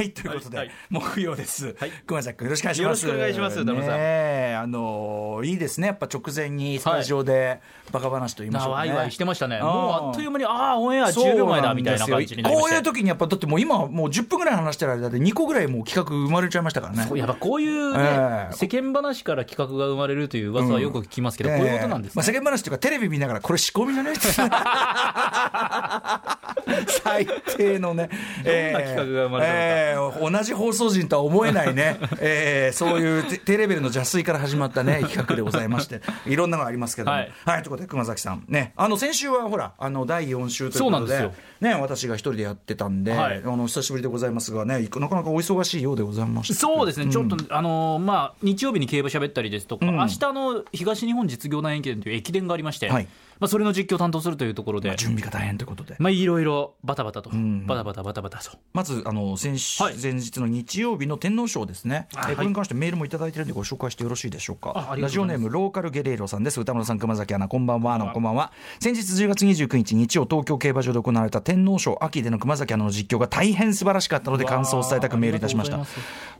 はい、ということで、はい木曜です。はい熊崎君、よろしくお願いします。よろしくお願いしますねえあのーいいですね。やっぱ直前にスタジオでバカ話と言いましょうかね。なワイワイしてましたね。もうあっという間に、ああ、オンエアそう10秒前だみたいな感じになりましてこういう時にやっぱだってもう今もう10分ぐらい話してる間で2個ぐらいもう企画生まれちゃいましたからね。そうやっぱこういうね、ええ世間話から企画が生まれるという噂はよく聞きますけど、こういうことなんですまあ、ね。世間話というかテレビ見ながらこれ仕込みじゃない最低のねどんな企画が生まれたのかえー同じ放送陣とは思えないね、えーそういう低低レベルの邪推から始まったね 企画でございまして。いろんなのがありますけども。は、はいいということで熊崎さん。ね。あの先週はほらあの第4週ということででね私が一人でやってたんで、はい。あの久しぶりでございますがねなかなかお忙しいようでございましたそうですね、ちょっと、あのーまあ、日曜日に競馬喋ったりですとか、うん。明日の東日本実業団駅伝という駅伝がありまして、はいまあ、それの実況を担当するというところで、準備が大変ということで。まあ、いろいろバタバタと、ん。バタバタバタバタと。まずあの先週、はい。前日の日曜日の天皇賞ですね、はい。これに関してメールもいただいてるんでご紹介してよろしいでしょうか？ラジオネームローカルゲレーロさんです。歌村さん熊崎アナこんばんは。あのこんばんは。先日10月29日日曜東京競馬場で行われた天皇賞秋での熊崎アナの実況が大変素晴らしかったので感想を伝えたくメールいたしました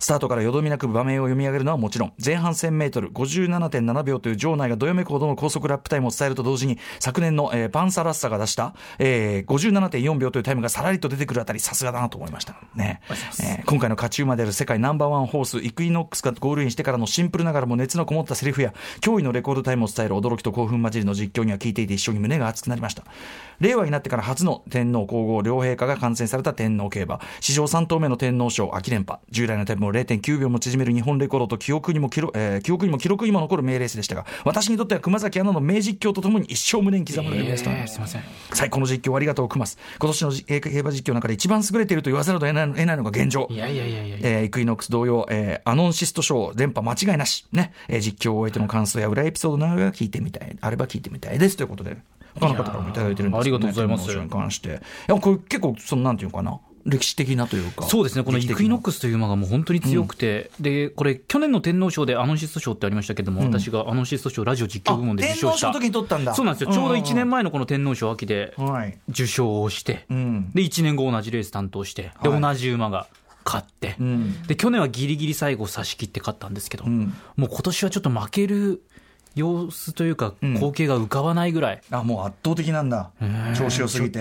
スタートからよどみなく場面を読み上げるのはもちろん。前半 1000m57.7 秒という場内がどよめくほどの高速ラップタイムを伝えると同時に昨年の、えーパンサラッサが出した、えー、57.4秒というタイムがさらりと出てくるあたりさすがだなと思いました。ね、えー今回の勝ち馬である世界ナンバーワンホースイクイノックスがゴールインしてからのシンプルながらも熱のこもったセリフや驚異のレコードタイムを伝える驚きと興奮混じりの実況には聞いていて一緒に胸が熱くなりました。令和になってから初の天皇皇后両陛下が観戦された天皇競馬。史上3頭目の天皇賞秋連覇。従来のタイムを0.9秒も縮める日本レコードと記憶にも記録,、えー記憶にも記録にも残る名レースでしたが私にとっては熊崎アナの名実況とともに一生胸に刻まれるレースとなりました。えーすいません。最高の実況ありがとうクマス今年のじ競馬実況の中で一番優れていると言わざるを得ない得ないのが現状。いやいやいやいや。えーイクイノックス同様、えーアノンシスト賞連覇間違いなし、ね。えー実況を終えての感想や裏エピソードなどが聞いてみたい、あれば聞いてみたいです。ということで、他の方からもいただいてるんですけど、ね、ありがとうございます。に関して。いや、これ結構、その、なんていうのかな、歴史的なというか。そうですね、このイクイノッククスという馬がもう本当に強くて、でこれ、去年の天皇賞でアノンシスト賞ってありましたけども、私がアノンシスト賞ラジオ実況部門で受賞した、天皇賞の時に取ったんだ。そうなんですよ、ちょうど1年前のこの天皇賞秋で。受賞をして、うん。で1年後、同じレース担当して、ではい同じ馬が勝って、うん。で去年はギリギリ最後、差し切って勝ったんですけど、うん。もう今年はちょっと負ける様子というか、ん光景が浮かばないぐらい、あ、もう圧倒的なんだ。調子良すぎて。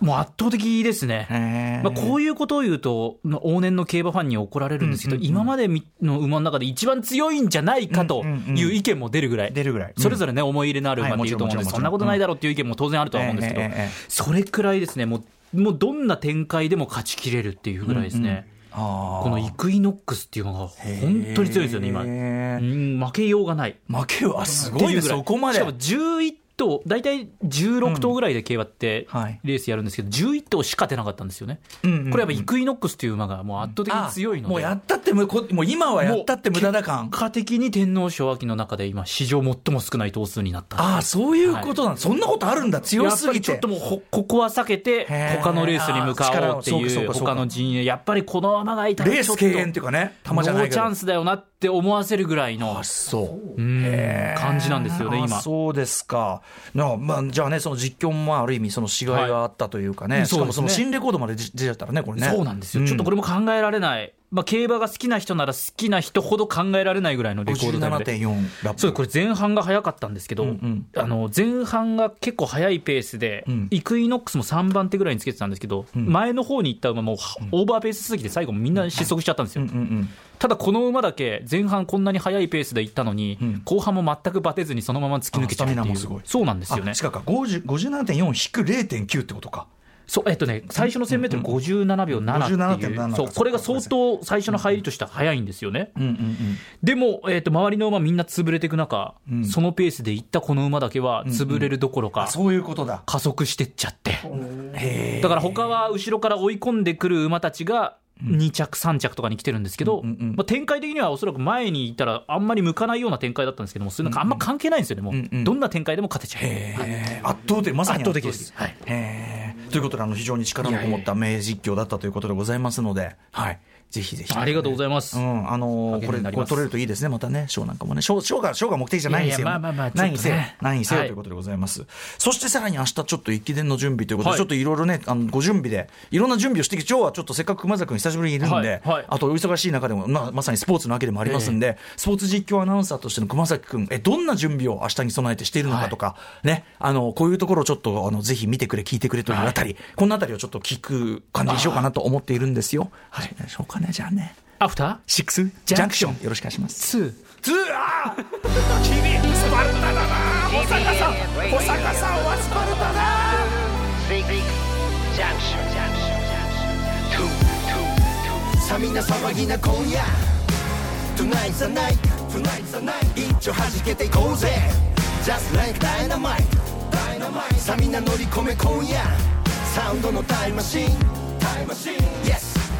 もう圧倒的ですね。まあ、こういうことを言うと、まあ往年の競馬ファンに怒られるんですけど、うんうんうん。今までの馬の中で一番強いんじゃないかとうんうんうん。いう意見も出るぐらい、出るぐらい。それぞれね、思い入れのある馬っていると思うんです、はいそんなことないだろうっていう意見も当然あるとは思うんですけど、それくらいですね、もうもうどんな展開でも勝ちきれるっていうぐらいですね、あー。このイクイノックスっていうのが本当に強いですよね、今。へうーん。負けようがない。負けはすごいそこまで。しかも11頭、大体16頭ぐらいで競馬ってはい。レースやるんですけど、11頭しか出なかったんですよね。うんうんうん。これやっぱイクイノックスっていう馬がもう圧倒的に強いので。もうやったってもう今はやったって無駄だ感。結果的に天皇賞秋の中で今、史上最も少ない頭数になった。ああそういうことなんだ、そんなことあるんだ。強すぎて。やっぱりちょっともうほここは避けて他のレースに向かおうっていう他の陣営やっぱりこの馬がいたらレース敬遠っていうかね。玉じゃないけど。チャンスだよなって思わせるぐらいの感じなんですよね今。あそうですか。なまあじゃあねその実況もまあある意味そのしがいがあったというかね、はいしかもその新レコードまで出ちゃったらねこれね。そうなんですよ、ちょっとこれも考えられない、まあ、競馬が好きな人なら好きな人ほど考えられないぐらいのレコードタイムで。57.4ラップ。そうこれ前半が早かったんですけど、うんうん。あの前半が結構早いペースで、うん。イクイノックスも3番手ぐらいにつけてたんですけど、ん。前の方に行った馬もオーバーペースすぎて最後みんな失速しちゃったんですよ、うんうんただこの馬だけ前半こんなに速いペースで行ったのに、うん。後半も全くバテずにそのまま突き抜けちゃうっていう。そうなんですよね。あしか。か50 57.4引く0.9ってことかそうえっとね、最初の 1000m57 秒7っていう、57.7そうこれが相当最初の入りとしては速いんですよね。うんうんうんでも、えっと周りの馬みんな潰れていく中、うん。そのペースでいったこの馬だけは潰れるどころか、あそういうことだ。加速してっちゃって、だから他は後ろから追い込んでくる馬たちが、2着、3着とかに来てるんですけど、うんうんうん。まあ、展開的にはおそらく前にいたらあんまり向かないような展開だったんですけども、それなんかあんま関係ないんですよね、もう、うんうん。どんな展開でも勝てちゃう。圧倒的まさに圧倒的です。はい。ということであの非常に力のこもった名実況だったということでございますので、はい。ぜひぜひ、ありがとうございます。うん、あのーこれ、これ取れるといいですね、またね、賞なんかもね、賞、賞が、賞が目的じゃないんですよ。いやいやまあまあまあせよ。せよ。はい。ということでございます。そしてさらに明日ちょっと駅伝の準備ということで、はい。ちょっといろいろね、あの、ご準備で、いろんな準備をしてきて、今日はちょっとせっかく熊崎君久しぶりにいるんで、はい。はい。あとお忙しい中でも、まあ、まさにスポーツの秋でもありますんで、スポーツ実況アナウンサーとしての熊崎君、え、どんな準備を明日に備えてしているのかとか、ね、あの、こういうところをちょっと、あの、ぜひ見てくれ、聞いてくれというあたり、このあたりをちょっと聞く感じにしようかなと思っているんですよ。はい。でしょうかね、じゃあね。アフタシックスジャンクションよろしくお願いします。ー 2? ツアー君スパルタだな保坂さん保坂さんはスパルタだ Six junction. Two, two, two. さあみんな騒ぎな今夜。Tonight's the night. Tonight's the night. 一丁弾けていこうぜ。Just like dynamite. Dynamite. さあみんな乗り込め今夜。サウンドのタイムマシンタイムマシン Yes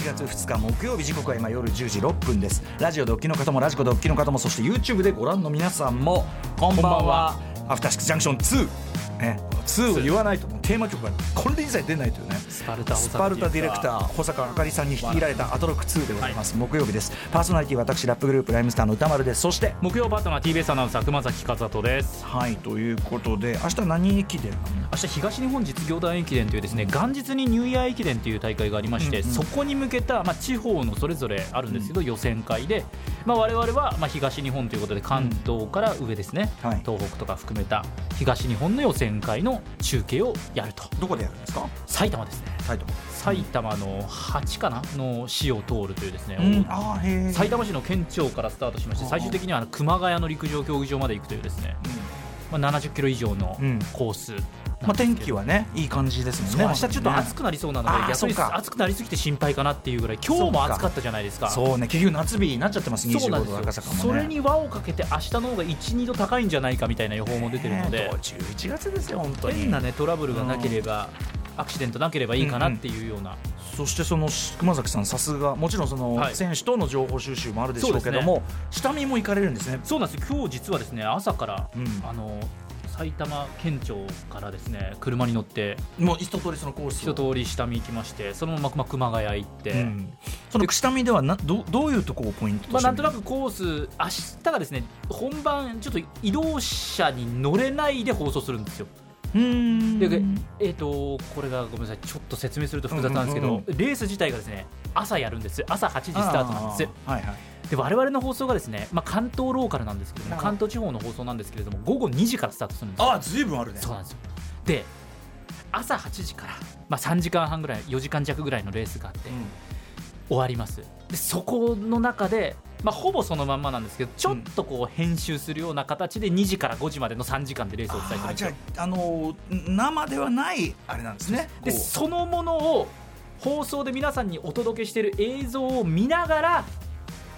11月2日木曜日時刻は今夜10時6分です。ラジオドッキの方もラジコドッキの方もそして YouTube でご覧の皆さんもこんばんは。アフターシックスジャンクション2ね、2を言わないともうテーマ曲がこれで一切出ないというね。スパルタスパルタディレクター。保坂あかりさんに率いられたアトロック2でございます、木曜日です。パーソナリティは私ラップグループライムスターの歌丸です。そして木曜パートナー TBS アナウンサー熊崎和人です。はいということで明日何駅伝明日東日本実業団駅伝というですね元日にニューイヤー駅伝という大会がありまして、うんうんそこに向けた、まあ、地方のそれぞれあるんですけど、予選会で、まあ、我々は、まあ、東日本ということで関東から上ですね、はい。東北とか含めた東日本の予選会の中継をやると。どこでやるんですか？埼玉ですね。埼玉。埼玉の8かなの市を通るというですね、埼玉市の県庁からスタートしまして最終的には熊谷の陸上競技場まで行くというですね、まあ、70キロ以上のうん。コースまあ、天気はねいい感じですもんね。明日ちょっと暑くなりそうなので、逆に暑くなりすぎて心配かなっていうぐらい今日も暑かったじゃないですか。そうね結局夏日になっちゃってます25度そうなんですよ。赤坂もね。それに輪をかけて明日の方が12度高いんじゃないかみたいな予報も出てるので、ねえ11月ですよ本当に。変なねトラブルがなければ、アクシデントなければいいかなっていうような、そしてその熊崎さんさすがもちろんそのはい。選手との情報収集もあるでしょうけども、下見も行かれるんですね。そうなんです。今日実はですね朝から、うん。あの埼玉県庁からですね車に乗ってもう一通りそのコースを。一通り下見行きましてそのまままあ熊谷行って、うん。その下見ではなどどういうところをポイントとまあ、なんとなくコース、明日がですね本番、ちょっと移動車に乗れないで放送するんですよ。うーん。でえー、とこれがごめんなさい、ちょっと説明すると複雑なんですけど、レース自体がですね朝やるんです、朝8時スタートなんです。はいはい。で我々の放送がですね、まあ、関東ローカルなんですけれども、関東地方の放送なんですけれども、午後2時からスタートするんですよ。あずいぶんあるね。そうなんですよ。で朝8時から、まあ、3時間半ぐらい、4時間弱ぐらいのレースがあって、終わります。でそこの中で、まあ、ほぼそのまんまなんですけどちょっとこう編集するような形で2時から5時までの3時間でレースをお伝えするんですよ。あーじゃあ、あのー生ではないあれなんですね。でそのものを放送で皆さんにお届けしている映像を見ながら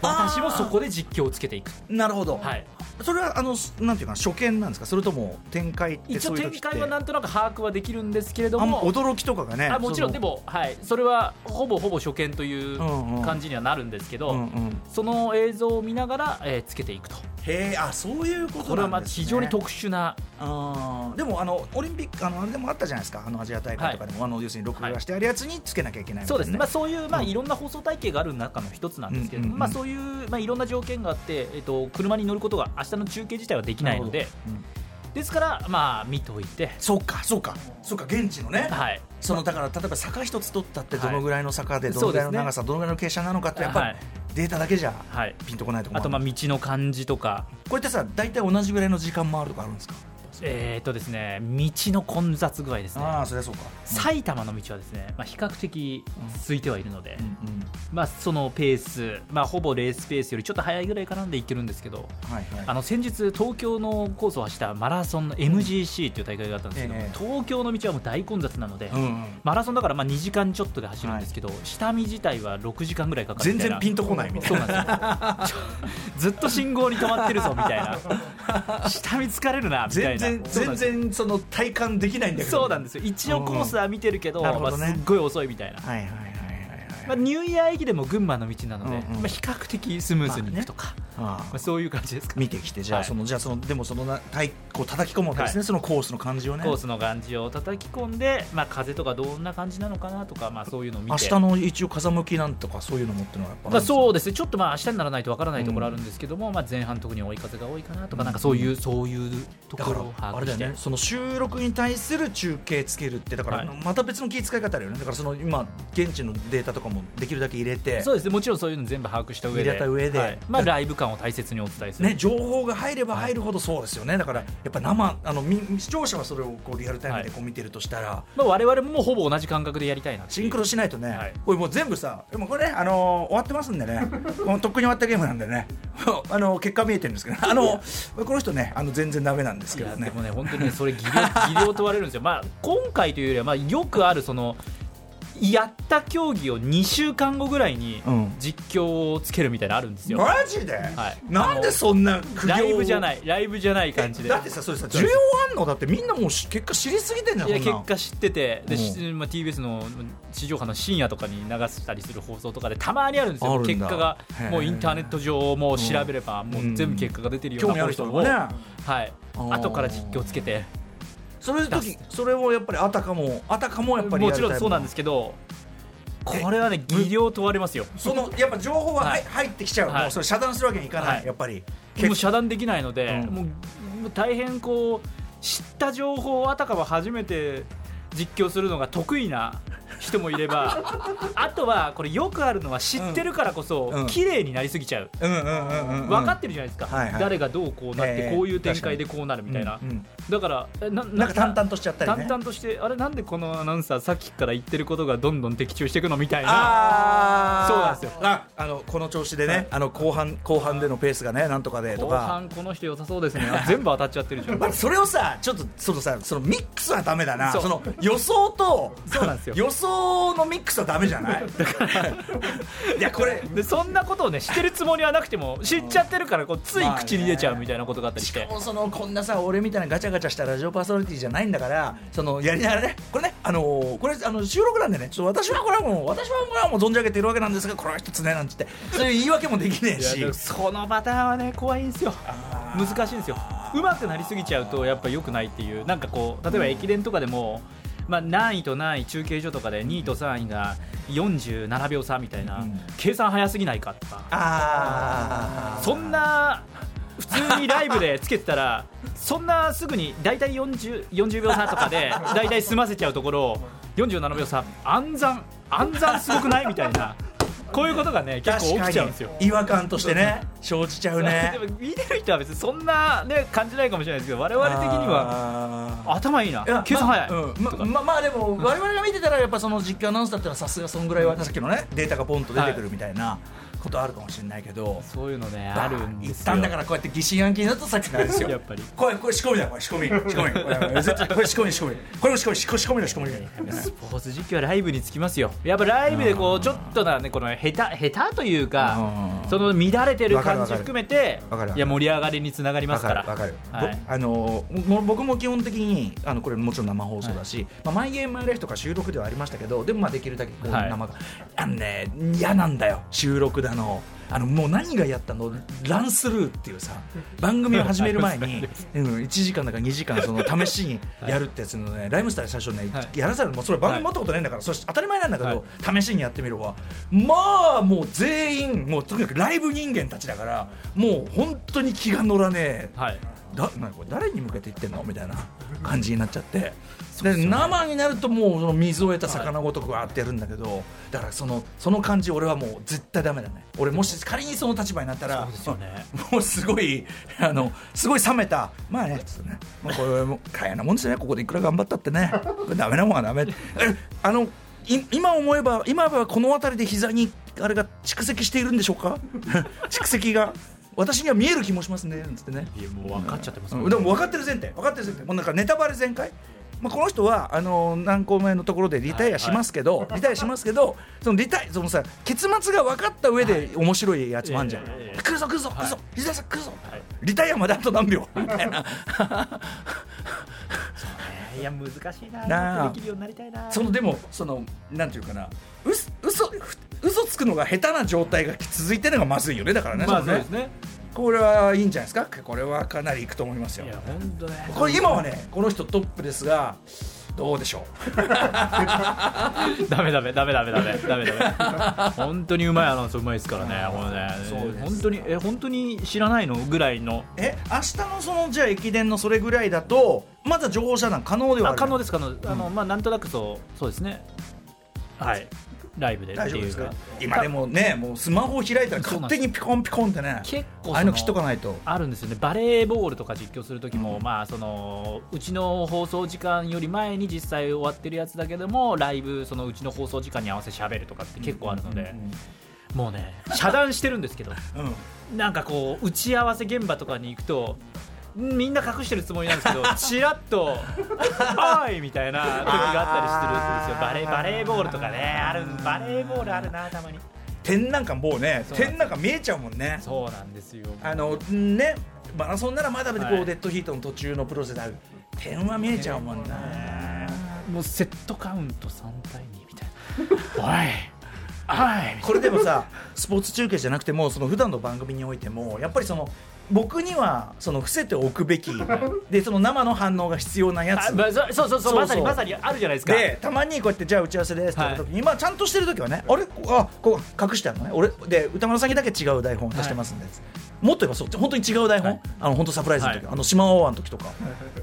私もそこで実況をつけていく、なるほど、はい、それはあのなんていうか初見なんですか？それとも展開って一応展そういう時って？開はなんとなく把握はできるんですけれどあも驚きとかがねあもちろん。でも、はい、それはほぼほぼ初見という感じにはなるんですけど、うんうん。その映像を見ながら、えーつけていくとへえあそういうことなんです、ね、これはまあ非常に特殊な。あーでもあのオリンピックあのあれでもあったじゃないですか。あのアジア大会とかでも、あの要するに録画してあるやつにつけなきゃいけないみたいうですね、まあ、そういう、まあ、うんいろんな放送体系がある中の一つなんですけれども、うんうんうん。まあ、そういう、まあ、いろんな条件があって、えっと、車に乗ることが明日の中継自体はできないので、ですから、まあ、見といて、そうかそうか。そうか現地のね、はい、そのだから例えば坂一つ取ったってはい。どのぐらいの坂でどのぐらいの長さ、どのぐらいの傾斜なのかってやっぱりはい。データだけじゃはい、ピンとこないところあと、まあ、道の感じとか、これってさ大体同じぐらいの時間もあるとかあるんですか？えーっとですね道の混雑具合ですね。ああそりゃそうか。埼玉の道はですね、まあ、比較的空いてはいるので、うんうん。まあ、そのペース、まあ、ほぼレースペースよりちょっと早いぐらいかなんでいけるんですけど、はいはい。あの先日、東京のコースを走ったマラソンの MGC っていう大会があったんですけど、ええ。東京の道はもう大混雑なので、うんうん。マラソンだからまあ2時間ちょっとで走るんですけど、下見自体は6時間ぐらいかかる全然ピンとこないみたいそうななんですよ。ずっと信号に止まってるぞみたいな。下見疲れるなみたいな。全然全然その体感できないんだけど。そうなんですよ。一応コースは見てるけど,、まあ、すっごい遅いみたいな、はいはいはいはいはい。まあ、ニューイヤー駅でも群馬の道なので、まあ、比較的スムーズにいくとか、あまあ、そういう感じですか？見てきてじゃあはい。その、じゃあそのでもそのなたいこう叩き込むわけですね、はい。そのコースの感じをね。コースの感じを叩き込んで、まあ、風とかどんな感じなのかなとか、まあ、そういうのを見て。明日の一応風向きなんとかそういうのもっていうのはやっぱまあ、うそうですね。ちょっとまあ明日にならないとわからないところあるんですけども、まあ、前半特に追い風が多いかなとかなんかそういう、そういうところを把あれだ握して、よね。その収録に対する中継つけるってだから、はい。また別の気遣い方あるよね。だからその今現地のデータとかもできるだけ入れて。そうですね。もちろんそういうの全部把握した上で。入れた上で。はい。まあ、ライブ感を大切にお伝えする、ね、情報が入れば入るほどそうですよね、だからやっぱ生あのみ視聴者はそれをこうリアルタイムでこう見てるとしたら、まあ、我々もほぼ同じ感覚でやりたいなシンクロしないとね、はい。これもう全部さ、でもこれね、あのー終わってますんでね、もうとっくに終わったゲームなんでね、あのー結果見えてるんですけど、あのーこの人ね、あの全然ダメなんですいけどね。やでもね本当にねそれ技量技量問われるんですよ、まあ、今回というよりは、まあ、よくあるそのやった競技を2週間後ぐらいにうん。実況をつけるみたいなのあるんですよ、マジで、はい。なんでそんな苦行ライブじゃいない。ライブじゃない感じで。だってさそれさ需要あんの？だってみんなもうし結果知りすぎてんじゃんいや結果知っててで、まあ、TBS の地上波の深夜とかに流したりする放送とかでたまにあるんですよ。結果がもうインターネット上もう調べればもう全部結果が出てるよう興味あな放送を、る人もね。はい。後から実況つけてそれ時それをやっぱりあたかもあたかもやっぱりもちろんそうなんですすけどこれはね技量問われますよ。そのやっぱ情報が、はい。入ってきちゃう、はい。もうそれ遮断するわけにいかない、はい。やっぱり。もう遮断できないので、うん。もう大変こう知った情報をあたかも初めて実況するのが得意な人もいれば あとはこれよくあるのは知ってるからこそ、うん。綺麗になりすぎちゃう、分かってるじゃないですか、はいはい。誰がどうこうなって、ええこういう展開でこうなるみたいな、うんうんだからえななんか淡々としちゃったりね。淡々としてあれなんでこのアナウンサーさっきから言ってることがどんどん的中していくのみたいな。そうなんですよ。ああのこの調子でね、はい。あの後半後半でのペースがねなんとかでと後か半この人良さそうですね。あ全部当たっちゃってるじゃん。まあ、それをさちょっとそのさそのミックスはダメだな。その予想とそうなんですよ。予想のミックスはダメじゃない？いやこれでそんなことをね知ってるつもりはなくても知っちゃってるからこうつい口に出ちゃうみたいなことがあったりして、もうそのこんなさ俺みたいなガチャガチャしたラジオパーソナリティじゃないんだからそのやりながらねこれねあのーこれあの収録なんでねちょっと私はこれはもう私はこれはもう存じ上げているわけなんですがこれは一つねなんつってそういう言い訳もできねえしそのパターンはね怖いんですよ。難しいんですよ。上手くなりすぎちゃうとやっぱ良くないっていうなんかこう例えば駅伝とかでも、まあ、何位と何位中継所とかで2位と3位が47秒差みたいな、うん。計算早すぎないかとか。ああそんな普通にライブでつけてたらそんなすぐに大体 40, 40秒差とかで大体済ませちゃうところを47秒差暗算暗算すごくないみたいなこういうことがね結構起きちゃうんですよ。違和感としてね。生じちゃうね。でも見てる人は別にそんな、ね、感じないかもしれないですけど我々的にはは頭いいな。計算早い、まあうん。まままあでも我々が見てたらやっぱその実況アナウンサーってのはさすがそんぐらいはさっきのねデータがポンと出てくるみたいなことあるかもしれないけど、そういうのねあるんですよ。一旦だからこうやって疑心暗鬼になるとさっきのあれですよやっぱりこれこれ仕込みだこれ仕込み仕込み。これ仕込み仕込み。これも仕込み仕込み仕込みの仕込みスポーツ実況はライブにつきますよ。やっぱライブでこうちょっとなねこの下手下手というかうん。その乱れてる感じ含めていや盛り上がりにつながりますから。わかるはい。ぼあのも僕も基本的にあのこれもちろん生放送だし、まあ、マイゲームマイライフとか収録ではありましたけどでもまあできるだけこうはい。あのね嫌なんだよ収録だのあのもう何がやったの？ランスルーっていうさ番組を始める前に、うん、1時間だか2時間その試しにやるってやつのね、ライムスターで最初ね、はい。やらされるもうそれ番組持ったことないんだから、それ当たり前なんだけど、試しにやってみるわ。まあもう全員もうとにかくライブ人間たちだからもう本当に気が乗らねえ。はいだなこれ誰に向けて言ってんの？みたいな感じになっちゃって。で生になるともうその水を得た魚ごとくわーってやるんだけどだからそのその感じ俺はもう絶対ダメだね。俺もし仮にその立場になったらそうですよね。もうすごいあのすごい冷めた。まあねつってね、まあ、これもかやなもんですね。ここでいくら頑張ったってね。ダメなもんはダメ。えあのい今思えば今はこの辺りで膝にあれが蓄積しているんでしょうか？蓄積が？私には見える気もしますねなんつってね。いやもう分かっちゃってます。うん。でも分かってる前提。分かってる前提。もうなんかネタバレ全開。まあ、この人はあの何個目のところでリタイアしますけど、リタイアしますけどそのリタイそのさ結末が分かった上で面白いやつもあんじゃん、いやい来るぞ来るぞ来るぞ石田さん来るぞ、はい。リタイアまであと何秒？みたいな。いや難しいな。できるようになりたいな。そのでもそのなんていうかな。うす嘘ふ嘘つくのが下手な状態が続いてるのがまずいよね。だからね,、まあそうですね。これはいいんじゃないですか？これはかなりいくと思いますよ。いや本当ね。これ今はねこの人トップですがどうでしょう？ダメダメダメダメダメダメダメ。本当にうまいアナウンスうまいですからね。これねそうです。本当にえ本当に知らないのぐらいの？え明日のそのじゃあ駅伝のそれぐらいだとまだ情報遮断可能ではあある可能です可能。あの、まあなんとなくそうそうですね。はいライブでっていうか。今でもねもうスマホを開いたら勝手にピコンピコンってね結構ああいうの切っとかないと。あるんですよね。バレーボールとか実況する時も、まあそのうちの放送時間より前に実際終わってるやつだけどもライブそのうちの放送時間に合わせ喋るとかって結構あるので、もうね遮断してるんですけど。うん。なんかこう打ち合わせ現場とかに行くとんみんな隠してるつもりなんですけどちらっと「おい!」みたいな時があったりするんですよ。バレーバレーボールとかねあるバレーボールあるなたまに。点なんかもうね点なんか見えちゃうもんね。そうなんですよ。あのねマラソンならまだこう、はい。デッドヒートの途中のプロセスである。点は見えちゃうもんな。もうセットカウント3対2みたいな「お いおい!」これでもさスポーツ中継じゃなくてもその普段の番組においてもやっぱりその僕にはその伏せておくべき。でその生の反応が必要なやつ。あまあそそうそうそうまさにまさにあるじゃないですか。でたまにこうやってじゃあ打ち合わせですって言った時に、まあちゃんとしてる時はねあれ？あこう隠してあるのね。俺で歌丸さんにだけ違う台本を出してますんで、もっと言えばそう。本当に違う台本、はい。あの本当サプライズの時、はい。あの島尾湾の時とか、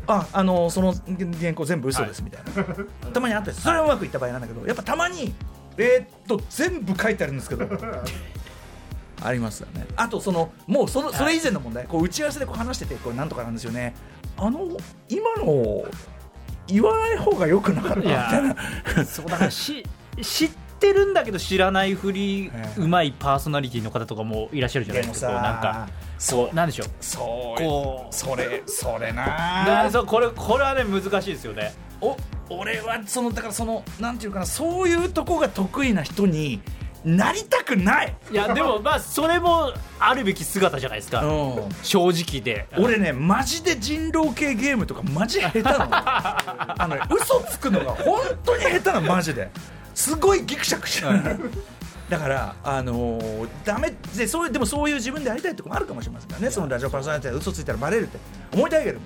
ああのその原稿全部嘘ですみたいな、たまにあったりそれはうまくいった場合なんだけどやっぱたまにえーっと全部書いてあるんですけど ありますよね。あとそのもうそのそれ以前の問題、こう打ち合わせでこう話しててこれなんとかなんですよね。あの今の言わない方がよくなかったみたいな。そうだからし知ってるんだけど知らないふりええうまいパーソナリティの方とかもいらっしゃるじゃないですか。なんかそうなんでしょう。そうこう。それそれだなそうこれこれはね難しいですよね。お俺はそのだからそのなんていうかなそういうとこが得意な人になりたくない、いやでもまあそれもあるべき姿じゃないですか、うん、正直で。俺ねマジで人狼系ゲームとかマジ下手なの。あのね嘘つくのが本当に下手なのマジで。すごいギクシャクしちゃうだからあのーダメ。でそういうでもそういう自分でやりたいとこもあるかもしれませんからね。そのラジオパーソナリティが嘘ついたらバレるって。思いたいけども。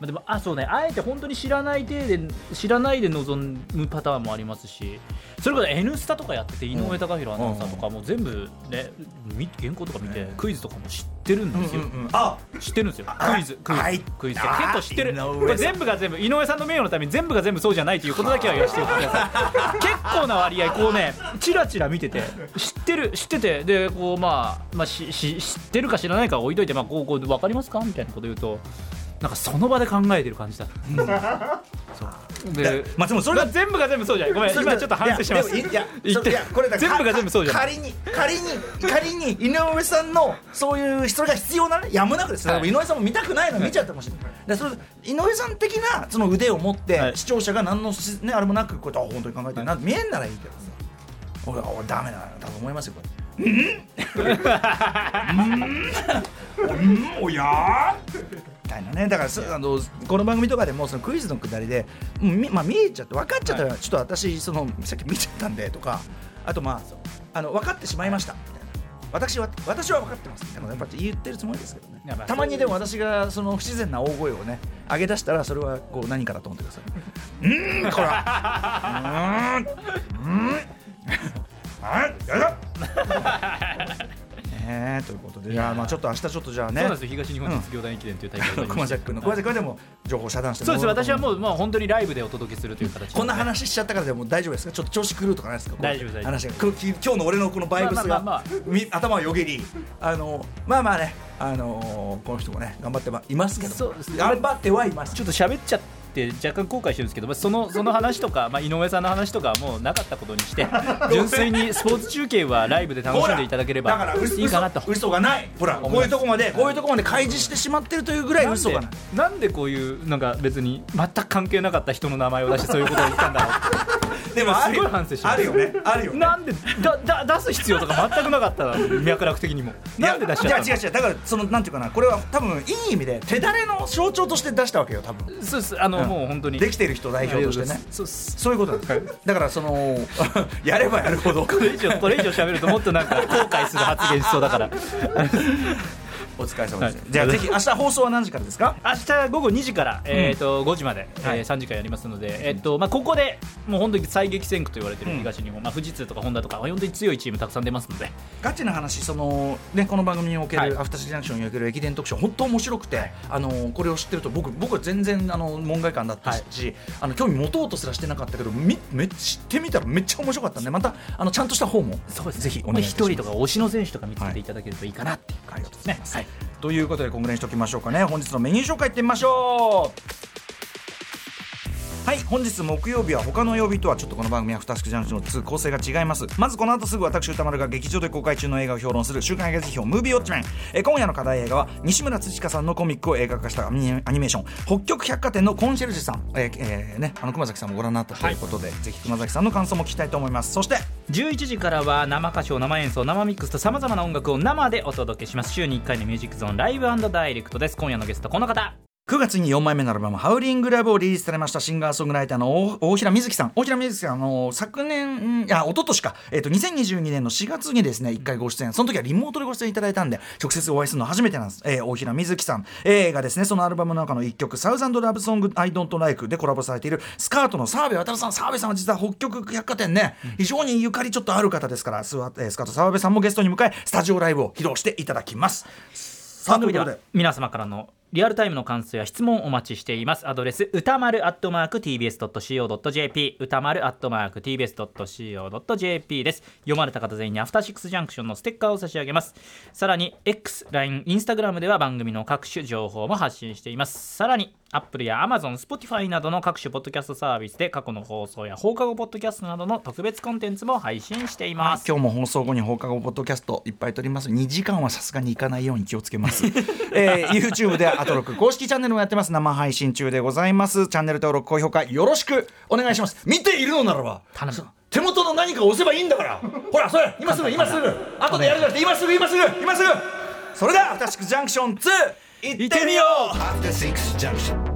まあでもあそうね。あえて本当に知らない体で知らないで臨むパターンもありますしそれこそ「N スタ」とかやってて井上貴博アナウンサーとかも全部ねみ原稿とか見てクイズとかも知ってるんですよ、あ知ってるんですよ。あクイズクイズ、はい。クイズ。あ結構知ってる。これ全部が全部井上さんの名誉のために全部が全部そうじゃないということだけは言わせてください 結構な割合こうねチラチラ見てて知ってる知っててでこうまあ、まあ、しし知ってるか知らないかは置いといて、まあ、こうこう分かりますかみたいなこと言うとなんかその場で考えてる感じだ、そうでまあでもそれがまあ全部が全部そうじゃないごめん今ちょっと反省してます。いやいやこれだ全部が全部そうじゃない仮に仮に仮に井上さんのそういう人が必要なねやむなくですね、はい。井上さんも見たくないの見ちゃったかもし。れない、でそれ井上さん的なその腕を持って、はい。視聴者が何のし、ね、あれもなくこうやってあ本当に考えてる。な、見えんならいいけどさ。俺俺ダメだな多分思いますよこれ。うん？うん？うん？おや？たいなね。だからそあのこの番組とかでもそのクイズのくだりで、うんみまあ、見えちゃって分かっちゃったら、ちょっと私そのさっき見ちゃったんでとかあとまああの分かってしまいました。みたいな私は私は分かってます。でもやっぱ言ってるつもりですけどね。たまにでも私がその不自然な大声をね上げ出したらそれはこう何かだと思ってください。うーんこら。うーんやまあちょっと明日ちょっとじゃあね。そうなんですよ。東日本実業団駅伝という大会がありまして熊崎君の熊崎君はでも情報遮断してそうです私はうもうまあ本当にライブでお届けするという形こんな話しちゃったからでも大丈夫ですか？ちょっと調子狂うとかないですか？大丈夫大丈夫。話が。こ今日の俺のこのバイブスが頭をよぎり。あのまあまあね。あのこの人もね頑張ってはいますけど頑張ってはいます。ちょっと喋っちゃって若干後悔してるんですけど、まあ、その その話とか、まあ、井上さんの話とかはもうなかったことにして 純粋にスポーツ中継はライブで楽しんでいただければいいかなと。嘘嘘がない。ほらこういうとこまでこういうとこまで開示してしまってるというぐらい嘘がない。なんでこういうなんか別に全く関係なかった人の名前を出してそういうことを言ったんだろうでもすごい反省してますあるよね。あるよね。なんでだだ出す必要とか全くなかったの？脈絡的にも。なんで出しちゃったの？いや違う違う。だからそのなんていうかなこれは多分いい意味で手だれの象徴として出したわけよ多分。そうです。あの、うん。もう本当に。できてる人代表としてね。そうそう。いうことなんですだからその やればやるほど。これ以上これ以上喋るともっとなんか後悔する発言しそうだからお疲れ様です、はい。じゃあぜひ明日放送は何時からですか？明日午後2時から、えー、と5時まで、はい。えー3時間やりますので、えーとまあ、ここでもう本当に最激戦区と言われている東日本、まあ、富士通とかホンダとか本当に強いチームたくさん出ますので。ガチな話その、ね、この番組における、はい。アフターシジャンクションにおける駅伝特集本当面白くて、あのこれを知ってると僕僕は全然あの門外漢だったし、あの興味持とうとすらしてなかったけどみめ知ってみたらめっちゃ面白かったんでまたあのちゃんとした方もぜひお願いします。一人とか推しの選手とか見つけていただけるといいかなっていうありがとうございます、はいということでこんぐらいにしておきましょうかね。本日のメニュー紹介いってみましょう。はい本日木曜日は他の曜日とはちょっとこの番組は「フタスクジャンクション」の2構成が違います。まずこの後すぐ私歌丸が劇場で公開中の映画を評論する週刊映画辞表ムービーウォッチメン。えー今夜の課題映画は西村土香さんのコミックを映画化したアニメーション。北極百貨店のコンシェルジュさん、えーえーね、あの熊崎さんもご覧になったということで、ぜひ熊崎さんの感想も聞きたいと思います。そして11時からは生歌唱生演奏生ミックスとさまざまな音楽を生でお届けします。週に1回のミュージックゾーンライブダイレクトです。今夜のゲストこの方9月に4枚目のアルバム「ハウリングラブ」をリリースされましたシンガーソングライターの大大平瑞希さん。大平瑞希さんあの昨年んいや一昨年か、えっと2022年の4月にですね1回ご出演。その時はリモートでご出演いただいたんで直接お会いするの初めてなんです、えー大平瑞希さん、えーがですね。そのアルバムの中の1曲「サウザンドラブソング I Don't Like」でコラボされているスカートの澤部渡さん。澤部さんは実は北極百貨店ね、非常にゆかりちょっとある方ですからスワえースカート澤部さんもゲストに迎えスタジオライブを披露していただきます。さあ番組ではということで。皆様からのリアルタイムの感想や質問お待ちしています。アドレス歌丸アットマーク TBS.CO.JP 歌丸アットマーク TBS.CO.JP です読まれた方全員にアフターシックスジャンクションのステッカーを差し上げます。さらに X、LINE、Instagram では番組の各種情報も発信しています。さらに Apple や Amazon、Spotify などの各種ポッドキャストサービスで過去の放送や放課後ポッドキャストなどの特別コンテンツも配信しています。今日も放送後に放課後ポッドキャストいっぱい撮ります。2時間はさすがにいかないように気をつけます、えー YouTube でアトロク公式チャンネルもやってます。生配信中でございます。チャンネル登録高評価よろしくお願いします。見ているのならば頼む。手元の何かを押せばいいんだから。ほらそれ今すぐ今すぐ。後でやるんじゃなくて今すぐ今すぐ今す。ぐそれでは「アフターシックスジャンクション2」行ってみよう。